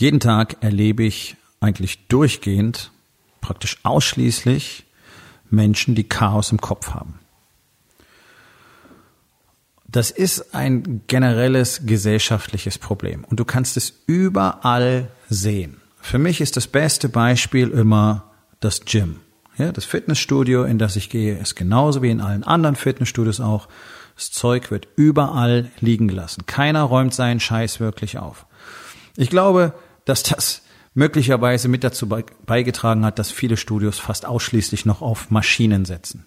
Jeden Tag erlebe ich eigentlich durchgehend, praktisch ausschließlich Menschen, die Chaos im Kopf haben. Das ist ein generelles gesellschaftliches Problem und du kannst es überall sehen. Für mich ist das beste Beispiel immer das Gym. Ja, das Fitnessstudio, in das ich gehe, ist genauso wie in allen anderen Fitnessstudios auch. Das Zeug wird überall liegen gelassen. Keiner räumt seinen Scheiß wirklich auf. Ich glaube, dass das möglicherweise mit dazu beigetragen hat, dass viele Studios fast ausschließlich noch auf Maschinen setzen.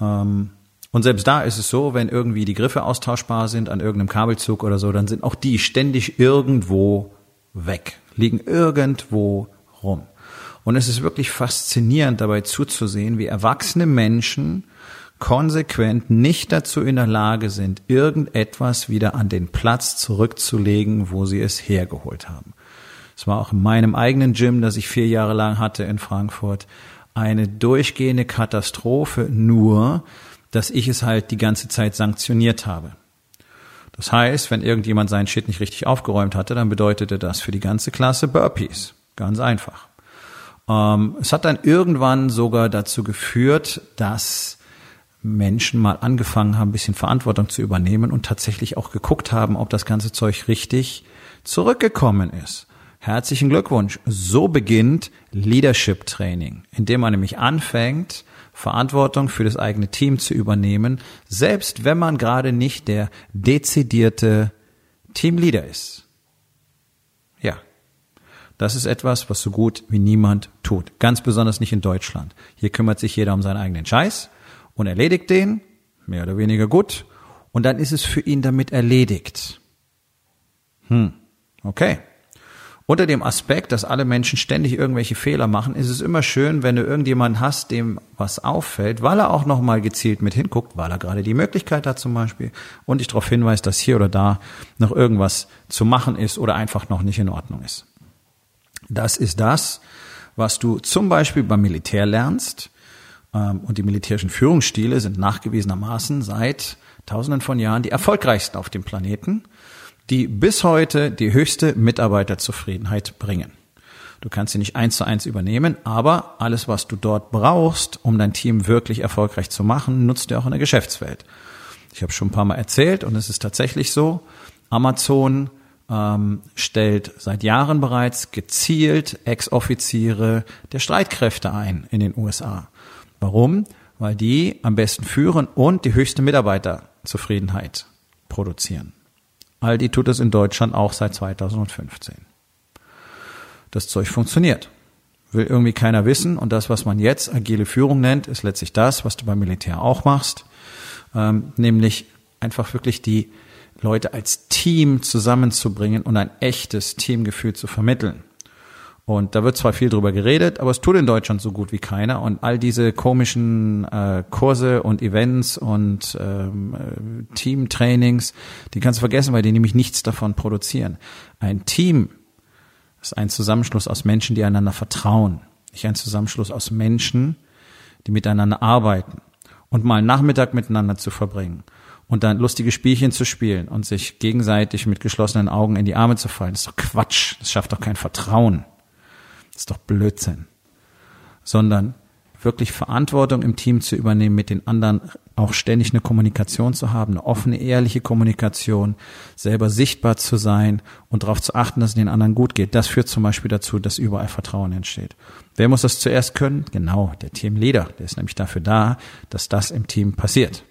Ähm, und selbst da ist es so, wenn irgendwie die Griffe austauschbar sind an irgendeinem Kabelzug oder so, dann sind auch die ständig irgendwo weg, liegen irgendwo rum. Und es ist wirklich faszinierend dabei zuzusehen, wie erwachsene Menschen konsequent nicht dazu in der Lage sind, irgendetwas wieder an den Platz zurückzulegen, wo sie es hergeholt haben. Es war auch in meinem eigenen Gym, das ich vier Jahre lang hatte in Frankfurt, eine durchgehende Katastrophe, nur dass ich es halt die ganze Zeit sanktioniert habe. Das heißt, wenn irgendjemand seinen Shit nicht richtig aufgeräumt hatte, dann bedeutete das für die ganze Klasse Burpees. Ganz einfach. Ähm, es hat dann irgendwann sogar dazu geführt, dass Menschen mal angefangen haben, ein bisschen Verantwortung zu übernehmen und tatsächlich auch geguckt haben, ob das ganze Zeug richtig zurückgekommen ist. Herzlichen Glückwunsch. So beginnt Leadership Training, indem man nämlich anfängt, Verantwortung für das eigene Team zu übernehmen, selbst wenn man gerade nicht der dezidierte Teamleader ist. Ja. Das ist etwas, was so gut wie niemand tut. Ganz besonders nicht in Deutschland. Hier kümmert sich jeder um seinen eigenen Scheiß und erledigt den, mehr oder weniger gut, und dann ist es für ihn damit erledigt. Hm. Okay. Unter dem Aspekt, dass alle Menschen ständig irgendwelche Fehler machen, ist es immer schön, wenn du irgendjemanden hast, dem was auffällt, weil er auch nochmal gezielt mit hinguckt, weil er gerade die Möglichkeit hat zum Beispiel und dich darauf hinweist, dass hier oder da noch irgendwas zu machen ist oder einfach noch nicht in Ordnung ist. Das ist das, was du zum Beispiel beim Militär lernst. Ähm, und die militärischen Führungsstile sind nachgewiesenermaßen seit Tausenden von Jahren die erfolgreichsten auf dem Planeten die bis heute die höchste Mitarbeiterzufriedenheit bringen. Du kannst sie nicht eins zu eins übernehmen, aber alles, was du dort brauchst, um dein Team wirklich erfolgreich zu machen, nutzt du auch in der Geschäftswelt. Ich habe schon ein paar Mal erzählt und es ist tatsächlich so, Amazon ähm, stellt seit Jahren bereits gezielt Ex-Offiziere der Streitkräfte ein in den USA. Warum? Weil die am besten führen und die höchste Mitarbeiterzufriedenheit produzieren. Aldi tut es in Deutschland auch seit 2015. Das Zeug funktioniert. Will irgendwie keiner wissen. Und das, was man jetzt agile Führung nennt, ist letztlich das, was du beim Militär auch machst. Ähm, nämlich einfach wirklich die Leute als Team zusammenzubringen und ein echtes Teamgefühl zu vermitteln. Und da wird zwar viel drüber geredet, aber es tut in Deutschland so gut wie keiner. Und all diese komischen äh, Kurse und Events und ähm, äh, Teamtrainings, die kannst du vergessen, weil die nämlich nichts davon produzieren. Ein Team ist ein Zusammenschluss aus Menschen, die einander vertrauen. Nicht ein Zusammenschluss aus Menschen, die miteinander arbeiten. Und mal einen Nachmittag miteinander zu verbringen und dann lustige Spielchen zu spielen und sich gegenseitig mit geschlossenen Augen in die Arme zu fallen, das ist doch Quatsch. Das schafft doch kein Vertrauen. Das ist doch Blödsinn. Sondern wirklich Verantwortung im Team zu übernehmen, mit den anderen auch ständig eine Kommunikation zu haben, eine offene, ehrliche Kommunikation, selber sichtbar zu sein und darauf zu achten, dass es den anderen gut geht. Das führt zum Beispiel dazu, dass überall Vertrauen entsteht. Wer muss das zuerst können? Genau, der Teamleader. Der ist nämlich dafür da, dass das im Team passiert.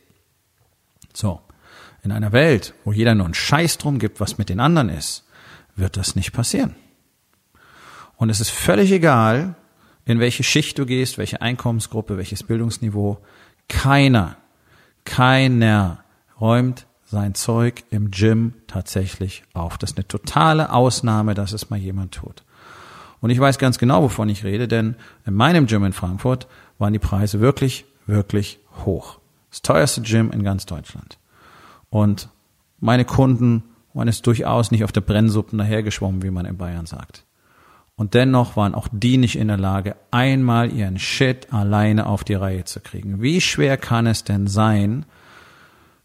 So. In einer Welt, wo jeder nur einen Scheiß drum gibt, was mit den anderen ist, wird das nicht passieren. Und es ist völlig egal, in welche Schicht du gehst, welche Einkommensgruppe, welches Bildungsniveau. Keiner, keiner räumt sein Zeug im Gym tatsächlich auf. Das ist eine totale Ausnahme, dass es mal jemand tut. Und ich weiß ganz genau, wovon ich rede, denn in meinem Gym in Frankfurt waren die Preise wirklich, wirklich hoch. Das teuerste Gym in ganz Deutschland. Und meine Kunden waren es durchaus nicht auf der Brennsuppen dahergeschwommen, wie man in Bayern sagt. Und dennoch waren auch die nicht in der Lage, einmal ihren Shit alleine auf die Reihe zu kriegen. Wie schwer kann es denn sein,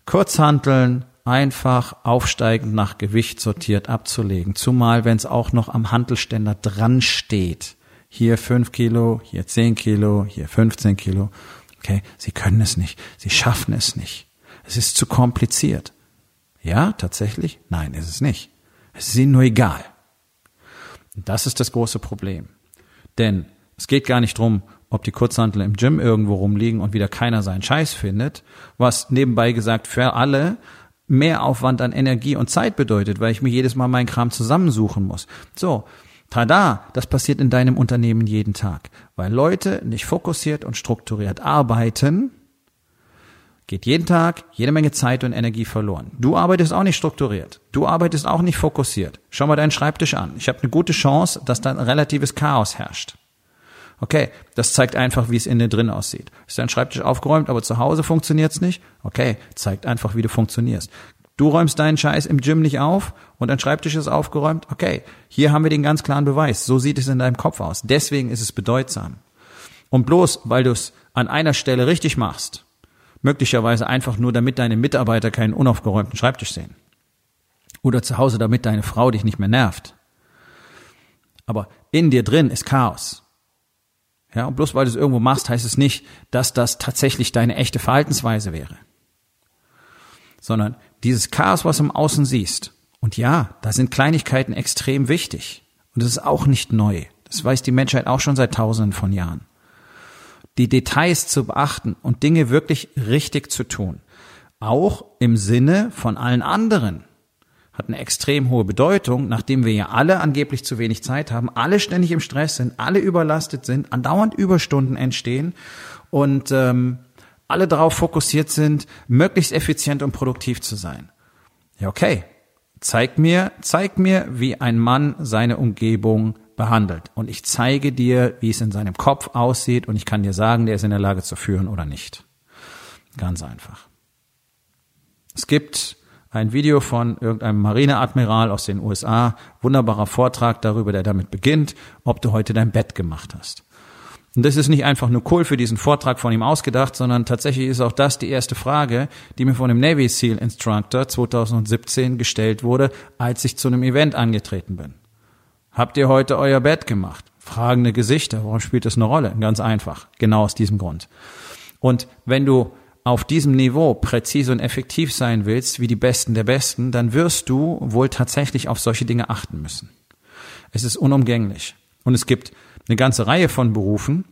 Kurzhanteln einfach aufsteigend nach Gewicht sortiert abzulegen. Zumal, wenn es auch noch am Hantelständer dran steht. Hier fünf Kilo, hier zehn Kilo, hier 15 Kilo. Okay, Sie können es nicht. Sie schaffen es nicht. Es ist zu kompliziert. Ja, tatsächlich? Nein, ist es nicht. Es ist Ihnen nur egal. Das ist das große Problem. Denn es geht gar nicht drum, ob die Kurzhantel im Gym irgendwo rumliegen und wieder keiner seinen Scheiß findet, was nebenbei gesagt für alle mehr Aufwand an Energie und Zeit bedeutet, weil ich mir jedes Mal meinen Kram zusammensuchen muss. So, tada, das passiert in deinem Unternehmen jeden Tag, weil Leute nicht fokussiert und strukturiert arbeiten, geht jeden Tag jede Menge Zeit und Energie verloren. Du arbeitest auch nicht strukturiert. Du arbeitest auch nicht fokussiert. Schau mal deinen Schreibtisch an. Ich habe eine gute Chance, dass da ein relatives Chaos herrscht. Okay, das zeigt einfach, wie es innen drin aussieht. Ist dein Schreibtisch aufgeräumt, aber zu Hause funktioniert's nicht? Okay, zeigt einfach, wie du funktionierst. Du räumst deinen Scheiß im Gym nicht auf und dein Schreibtisch ist aufgeräumt? Okay, hier haben wir den ganz klaren Beweis. So sieht es in deinem Kopf aus. Deswegen ist es bedeutsam. Und bloß, weil du es an einer Stelle richtig machst, möglicherweise einfach nur, damit deine Mitarbeiter keinen unaufgeräumten Schreibtisch sehen. Oder zu Hause, damit deine Frau dich nicht mehr nervt. Aber in dir drin ist Chaos. Ja, und bloß weil du es irgendwo machst, heißt es nicht, dass das tatsächlich deine echte Verhaltensweise wäre. Sondern dieses Chaos, was du im Außen siehst. Und ja, da sind Kleinigkeiten extrem wichtig. Und das ist auch nicht neu. Das weiß die Menschheit auch schon seit tausenden von Jahren. Die Details zu beachten und Dinge wirklich richtig zu tun. Auch im Sinne von allen anderen hat eine extrem hohe Bedeutung, nachdem wir ja alle angeblich zu wenig Zeit haben, alle ständig im Stress sind, alle überlastet sind, andauernd Überstunden entstehen und ähm, alle darauf fokussiert sind, möglichst effizient und produktiv zu sein. Ja, okay. Zeig mir, zeig mir, wie ein Mann seine Umgebung behandelt. Und ich zeige dir, wie es in seinem Kopf aussieht und ich kann dir sagen, der ist in der Lage zu führen oder nicht. Ganz einfach. Es gibt ein Video von irgendeinem Marineadmiral aus den USA, wunderbarer Vortrag darüber, der damit beginnt, ob du heute dein Bett gemacht hast. Und das ist nicht einfach nur cool für diesen Vortrag von ihm ausgedacht, sondern tatsächlich ist auch das die erste Frage, die mir von dem Navy SEAL Instructor 2017 gestellt wurde, als ich zu einem Event angetreten bin. Habt ihr heute euer Bett gemacht? Fragende Gesichter. Warum spielt das eine Rolle? Ganz einfach. Genau aus diesem Grund. Und wenn du auf diesem Niveau präzise und effektiv sein willst, wie die Besten der Besten, dann wirst du wohl tatsächlich auf solche Dinge achten müssen. Es ist unumgänglich. Und es gibt eine ganze Reihe von Berufen,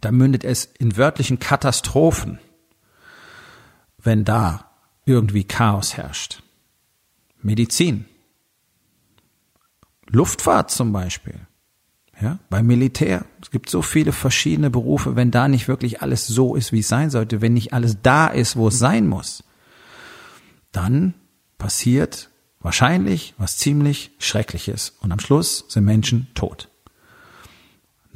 da mündet es in wörtlichen Katastrophen, wenn da irgendwie Chaos herrscht. Medizin. Luftfahrt zum Beispiel. Ja, beim Militär. Es gibt so viele verschiedene Berufe, wenn da nicht wirklich alles so ist, wie es sein sollte, wenn nicht alles da ist, wo es sein muss, dann passiert wahrscheinlich was ziemlich Schreckliches und am Schluss sind Menschen tot.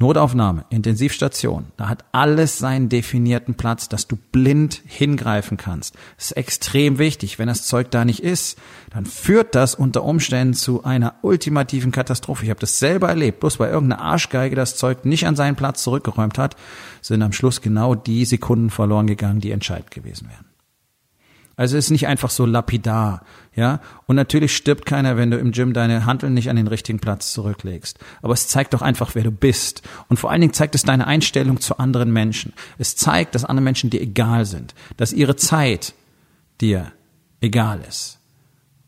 Notaufnahme, Intensivstation, da hat alles seinen definierten Platz, dass du blind hingreifen kannst. Das ist extrem wichtig. Wenn das Zeug da nicht ist, dann führt das unter Umständen zu einer ultimativen Katastrophe. Ich habe das selber erlebt. Bloß weil irgendeine Arschgeige das Zeug nicht an seinen Platz zurückgeräumt hat, sind am Schluss genau die Sekunden verloren gegangen, die entscheidend gewesen wären. Also ist nicht einfach so lapidar, ja. Und natürlich stirbt keiner, wenn du im Gym deine Handeln nicht an den richtigen Platz zurücklegst. Aber es zeigt doch einfach, wer du bist. Und vor allen Dingen zeigt es deine Einstellung zu anderen Menschen. Es zeigt, dass andere Menschen dir egal sind, dass ihre Zeit dir egal ist.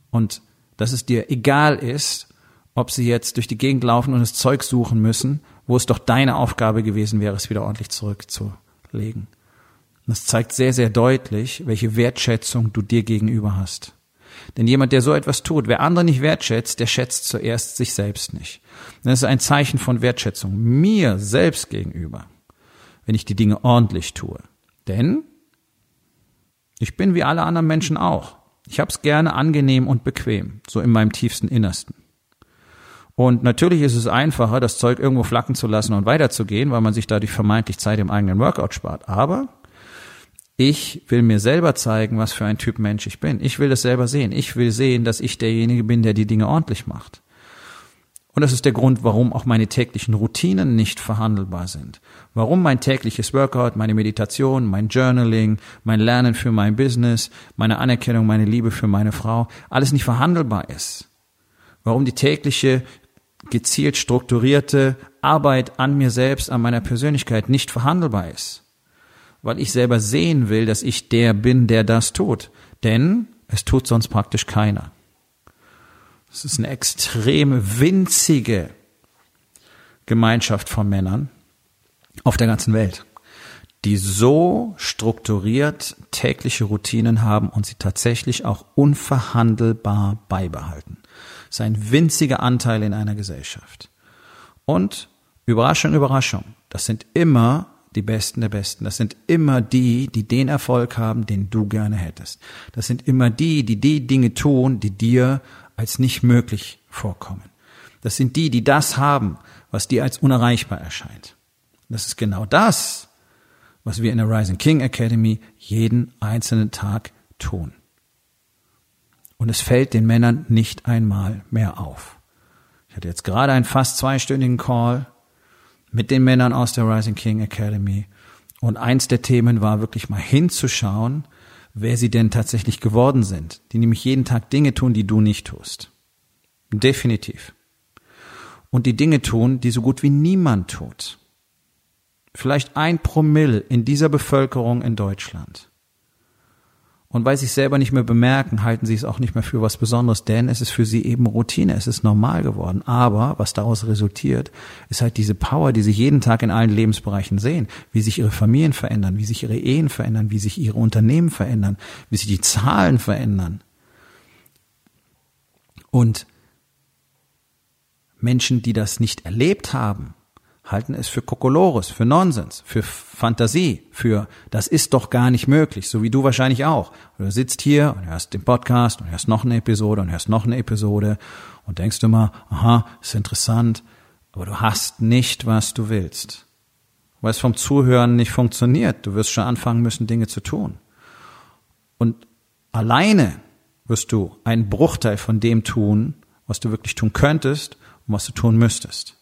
Und dass es dir egal ist, ob sie jetzt durch die Gegend laufen und das Zeug suchen müssen, wo es doch deine Aufgabe gewesen wäre, es wieder ordentlich zurückzulegen. Das zeigt sehr, sehr deutlich, welche Wertschätzung du dir gegenüber hast. Denn jemand, der so etwas tut, wer andere nicht wertschätzt, der schätzt zuerst sich selbst nicht. Das ist ein Zeichen von Wertschätzung mir selbst gegenüber, wenn ich die Dinge ordentlich tue. Denn ich bin wie alle anderen Menschen auch. Ich habe es gerne angenehm und bequem, so in meinem tiefsten Innersten. Und natürlich ist es einfacher, das Zeug irgendwo flacken zu lassen und weiterzugehen, weil man sich dadurch vermeintlich Zeit im eigenen Workout spart. Aber ich will mir selber zeigen, was für ein Typ Mensch ich bin. Ich will das selber sehen. Ich will sehen, dass ich derjenige bin, der die Dinge ordentlich macht. Und das ist der Grund, warum auch meine täglichen Routinen nicht verhandelbar sind. Warum mein tägliches Workout, meine Meditation, mein Journaling, mein Lernen für mein Business, meine Anerkennung, meine Liebe für meine Frau, alles nicht verhandelbar ist. Warum die tägliche gezielt strukturierte Arbeit an mir selbst, an meiner Persönlichkeit nicht verhandelbar ist. Weil ich selber sehen will, dass ich der bin, der das tut. Denn es tut sonst praktisch keiner. Es ist eine extrem winzige Gemeinschaft von Männern auf der ganzen Welt, die so strukturiert tägliche Routinen haben und sie tatsächlich auch unverhandelbar beibehalten. Das ist ein winziger Anteil in einer Gesellschaft. Und Überraschung, Überraschung, das sind immer die Besten der Besten. Das sind immer die, die den Erfolg haben, den du gerne hättest. Das sind immer die, die die Dinge tun, die dir als nicht möglich vorkommen. Das sind die, die das haben, was dir als unerreichbar erscheint. Das ist genau das, was wir in der Rising King Academy jeden einzelnen Tag tun. Und es fällt den Männern nicht einmal mehr auf. Ich hatte jetzt gerade einen fast zweistündigen Call mit den Männern aus der Rising King Academy. Und eins der Themen war wirklich mal hinzuschauen, wer sie denn tatsächlich geworden sind. Die nämlich jeden Tag Dinge tun, die du nicht tust. Definitiv. Und die Dinge tun, die so gut wie niemand tut. Vielleicht ein Promille in dieser Bevölkerung in Deutschland. Und weil sie es selber nicht mehr bemerken, halten sie es auch nicht mehr für was Besonderes, denn es ist für sie eben Routine, es ist normal geworden. Aber was daraus resultiert, ist halt diese Power, die sie jeden Tag in allen Lebensbereichen sehen, wie sich ihre Familien verändern, wie sich ihre Ehen verändern, wie sich ihre Unternehmen verändern, wie sich die Zahlen verändern. Und Menschen, die das nicht erlebt haben, halten es für Kokolores, für Nonsens, für Fantasie, für das ist doch gar nicht möglich, so wie du wahrscheinlich auch. Du sitzt hier und hörst den Podcast und hörst noch eine Episode und hörst noch eine Episode und denkst immer, aha, ist interessant, aber du hast nicht, was du willst. Weil es vom Zuhören nicht funktioniert. Du wirst schon anfangen müssen, Dinge zu tun. Und alleine wirst du einen Bruchteil von dem tun, was du wirklich tun könntest und was du tun müsstest.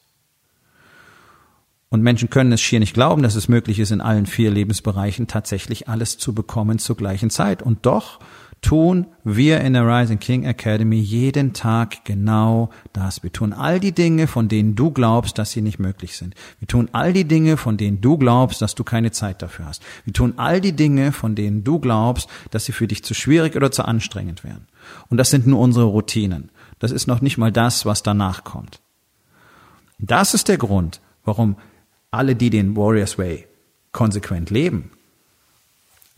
Und Menschen können es schier nicht glauben, dass es möglich ist, in allen vier Lebensbereichen tatsächlich alles zu bekommen zur gleichen Zeit. Und doch tun wir in der Rising King Academy jeden Tag genau das. Wir tun all die Dinge, von denen du glaubst, dass sie nicht möglich sind. Wir tun all die Dinge, von denen du glaubst, dass du keine Zeit dafür hast. Wir tun all die Dinge, von denen du glaubst, dass sie für dich zu schwierig oder zu anstrengend wären. Und das sind nur unsere Routinen. Das ist noch nicht mal das, was danach kommt. Das ist der Grund, warum alle, die den Warriors Way konsequent leben,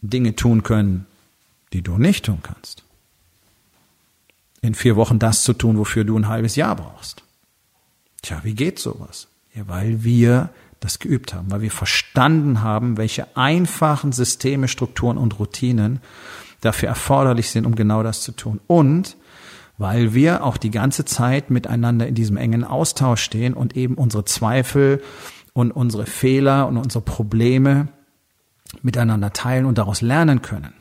Dinge tun können, die du nicht tun kannst. In vier Wochen das zu tun, wofür du ein halbes Jahr brauchst. Tja, wie geht sowas? Ja, weil wir das geübt haben, weil wir verstanden haben, welche einfachen Systeme, Strukturen und Routinen dafür erforderlich sind, um genau das zu tun. Und weil wir auch die ganze Zeit miteinander in diesem engen Austausch stehen und eben unsere Zweifel und unsere Fehler und unsere Probleme miteinander teilen und daraus lernen können.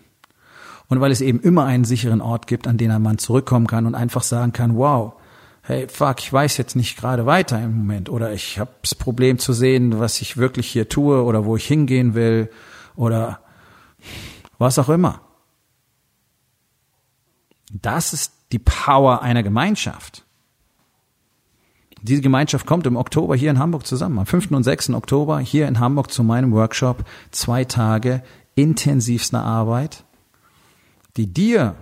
Und weil es eben immer einen sicheren Ort gibt, an den ein Mann zurückkommen kann und einfach sagen kann, wow, hey, fuck, ich weiß jetzt nicht gerade weiter im Moment oder ich habe das Problem zu sehen, was ich wirklich hier tue oder wo ich hingehen will oder was auch immer. Das ist die Power einer Gemeinschaft. Diese Gemeinschaft kommt im Oktober hier in Hamburg zusammen. Am 5. und 6. Oktober hier in Hamburg zu meinem Workshop. Zwei Tage intensivster Arbeit, die dir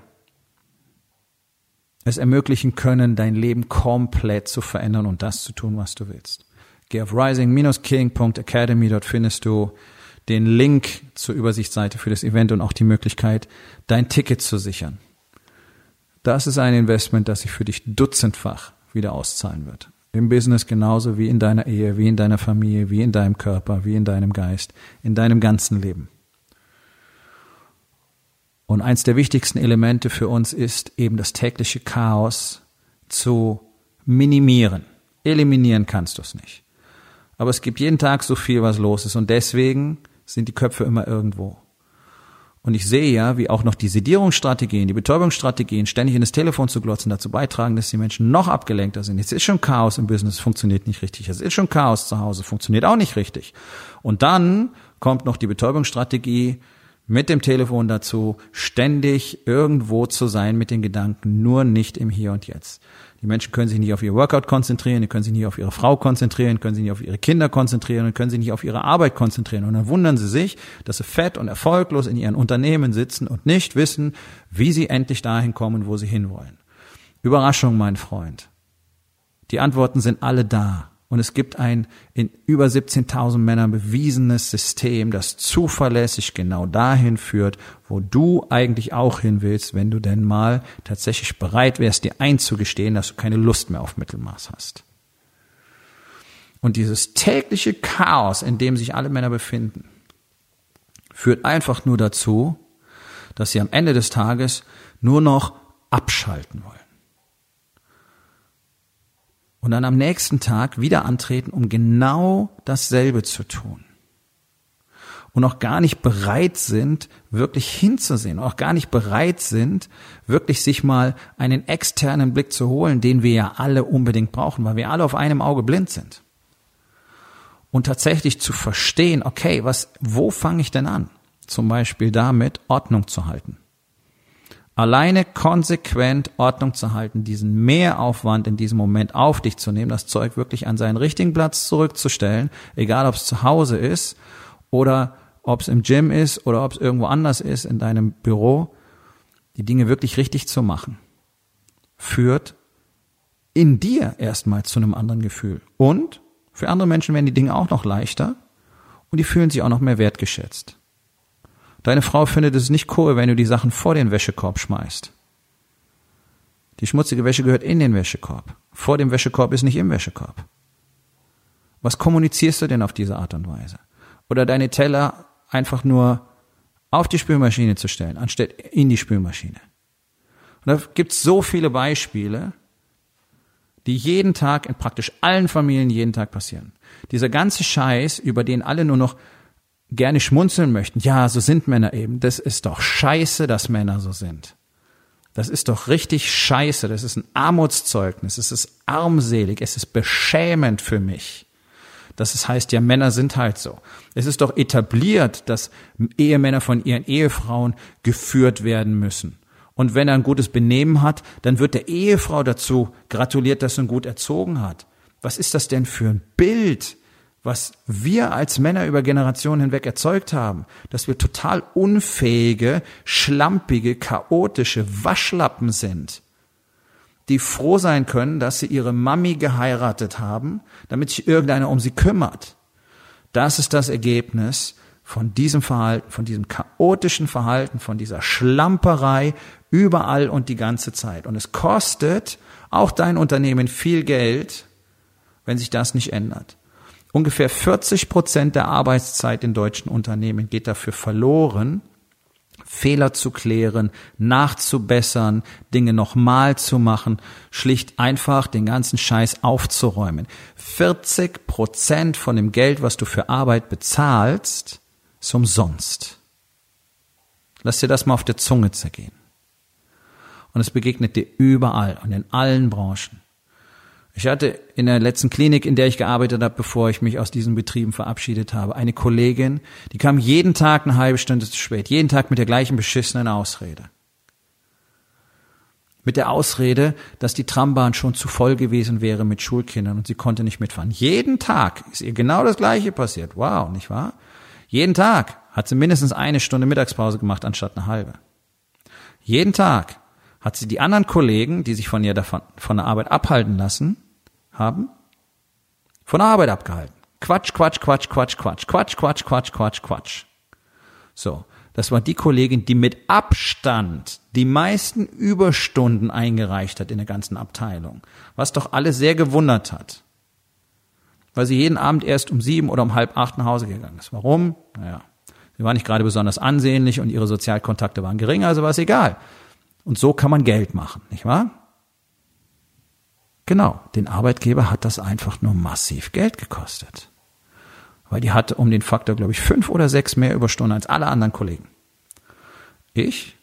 es ermöglichen können, dein Leben komplett zu verändern und das zu tun, was du willst. Geh auf rising-king.academy, dort findest du den Link zur Übersichtsseite für das Event und auch die Möglichkeit, dein Ticket zu sichern. Das ist ein Investment, das sich für dich dutzendfach wieder auszahlen wird. Im Business genauso wie in deiner Ehe, wie in deiner Familie, wie in deinem Körper, wie in deinem Geist, in deinem ganzen Leben. Und eins der wichtigsten Elemente für uns ist eben das tägliche Chaos zu minimieren. Eliminieren kannst du es nicht. Aber es gibt jeden Tag so viel, was los ist. Und deswegen sind die Köpfe immer irgendwo. Und ich sehe ja, wie auch noch die Sedierungsstrategien, die Betäubungsstrategien, ständig in das Telefon zu glotzen, dazu beitragen, dass die Menschen noch abgelenkter sind. Jetzt ist schon Chaos im Business, funktioniert nicht richtig. Es ist schon Chaos zu Hause, funktioniert auch nicht richtig. Und dann kommt noch die Betäubungsstrategie mit dem Telefon dazu, ständig irgendwo zu sein mit den Gedanken, nur nicht im Hier und Jetzt. Die Menschen können sich nicht auf ihr Workout konzentrieren, die können sich nicht auf ihre Frau konzentrieren, können sich nicht auf ihre Kinder konzentrieren und können sich nicht auf ihre Arbeit konzentrieren. Und dann wundern sie sich, dass sie fett und erfolglos in ihren Unternehmen sitzen und nicht wissen, wie sie endlich dahin kommen, wo sie hinwollen. Überraschung, mein Freund. Die Antworten sind alle da. Und es gibt ein in über 17.000 Männern bewiesenes System, das zuverlässig genau dahin führt, wo du eigentlich auch hin willst, wenn du denn mal tatsächlich bereit wärst, dir einzugestehen, dass du keine Lust mehr auf Mittelmaß hast. Und dieses tägliche Chaos, in dem sich alle Männer befinden, führt einfach nur dazu, dass sie am Ende des Tages nur noch abschalten wollen und dann am nächsten Tag wieder antreten, um genau dasselbe zu tun. Und auch gar nicht bereit sind, wirklich hinzusehen, auch gar nicht bereit sind, wirklich sich mal einen externen Blick zu holen, den wir ja alle unbedingt brauchen, weil wir alle auf einem Auge blind sind. Und tatsächlich zu verstehen, okay, was, wo fange ich denn an? Zum Beispiel damit, Ordnung zu halten alleine konsequent Ordnung zu halten, diesen Mehraufwand in diesem Moment auf dich zu nehmen, das Zeug wirklich an seinen richtigen Platz zurückzustellen, egal ob es zu Hause ist oder ob es im Gym ist oder ob es irgendwo anders ist in deinem Büro, die Dinge wirklich richtig zu machen, führt in dir erstmal zu einem anderen Gefühl. Und für andere Menschen werden die Dinge auch noch leichter und die fühlen sich auch noch mehr wertgeschätzt. Deine Frau findet es nicht cool, wenn du die Sachen vor den Wäschekorb schmeißt. Die schmutzige Wäsche gehört in den Wäschekorb. Vor dem Wäschekorb ist nicht im Wäschekorb. Was kommunizierst du denn auf diese Art und Weise? Oder deine Teller einfach nur auf die Spülmaschine zu stellen, anstatt in die Spülmaschine. Und da gibt's so viele Beispiele, die jeden Tag in praktisch allen Familien jeden Tag passieren. Dieser ganze Scheiß, über den alle nur noch gerne schmunzeln möchten. Ja, so sind Männer eben. Das ist doch scheiße, dass Männer so sind. Das ist doch richtig scheiße. Das ist ein Armutszeugnis. Es ist armselig. Es ist beschämend für mich. Das ist, heißt ja, Männer sind halt so. Es ist doch etabliert, dass Ehemänner von ihren Ehefrauen geführt werden müssen. Und wenn er ein gutes Benehmen hat, dann wird der Ehefrau dazu gratuliert, dass er ihn gut erzogen hat. Was ist das denn für ein Bild? Was wir als Männer über Generationen hinweg erzeugt haben, dass wir total unfähige, schlampige, chaotische Waschlappen sind, die froh sein können, dass sie ihre Mami geheiratet haben, damit sich irgendeiner um sie kümmert. Das ist das Ergebnis von diesem Verhalten, von diesem chaotischen Verhalten, von dieser Schlamperei überall und die ganze Zeit. Und es kostet auch dein Unternehmen viel Geld, wenn sich das nicht ändert. Ungefähr 40 Prozent der Arbeitszeit in deutschen Unternehmen geht dafür verloren, Fehler zu klären, nachzubessern, Dinge nochmal zu machen, schlicht einfach den ganzen Scheiß aufzuräumen. 40 Prozent von dem Geld, was du für Arbeit bezahlst, ist umsonst. Lass dir das mal auf der Zunge zergehen. Und es begegnet dir überall und in allen Branchen. Ich hatte in der letzten Klinik, in der ich gearbeitet habe, bevor ich mich aus diesen Betrieben verabschiedet habe, eine Kollegin, die kam jeden Tag eine halbe Stunde zu spät, jeden Tag mit der gleichen beschissenen Ausrede. Mit der Ausrede, dass die Trambahn schon zu voll gewesen wäre mit Schulkindern und sie konnte nicht mitfahren. Jeden Tag ist ihr genau das Gleiche passiert. Wow, nicht wahr? Jeden Tag hat sie mindestens eine Stunde Mittagspause gemacht anstatt eine halbe. Jeden Tag hat sie die anderen Kollegen, die sich von ihr davon, von der Arbeit abhalten lassen haben, von der Arbeit abgehalten. Quatsch, Quatsch, Quatsch, Quatsch, Quatsch, Quatsch, Quatsch, Quatsch, Quatsch, Quatsch. So, das war die Kollegin, die mit Abstand die meisten Überstunden eingereicht hat in der ganzen Abteilung, was doch alle sehr gewundert hat, weil sie jeden Abend erst um sieben oder um halb acht nach Hause gegangen ist. Warum? Naja, Sie war nicht gerade besonders ansehnlich und ihre Sozialkontakte waren gering, also war es egal. Und so kann man Geld machen, nicht wahr? Genau, den Arbeitgeber hat das einfach nur massiv Geld gekostet. Weil die hatte um den Faktor, glaube ich, fünf oder sechs mehr Überstunden als alle anderen Kollegen. Ich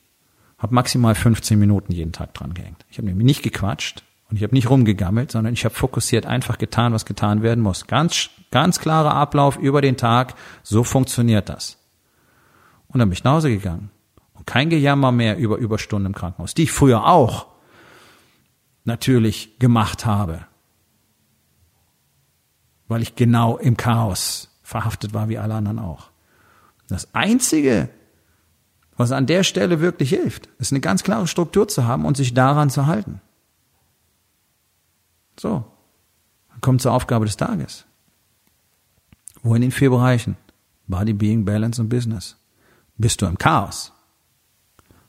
habe maximal 15 Minuten jeden Tag dran gehängt. Ich habe nämlich nicht gequatscht und ich habe nicht rumgegammelt, sondern ich habe fokussiert einfach getan, was getan werden muss. Ganz, ganz klarer Ablauf über den Tag. So funktioniert das. Und dann bin ich nach Hause gegangen. Kein Gejammer mehr über Überstunden im Krankenhaus, die ich früher auch natürlich gemacht habe. Weil ich genau im Chaos verhaftet war, wie alle anderen auch. Das Einzige, was an der Stelle wirklich hilft, ist eine ganz klare Struktur zu haben und sich daran zu halten. So, dann kommt zur Aufgabe des Tages. Wo in den vier Bereichen? Body, Being, Balance und Business. Bist du im Chaos?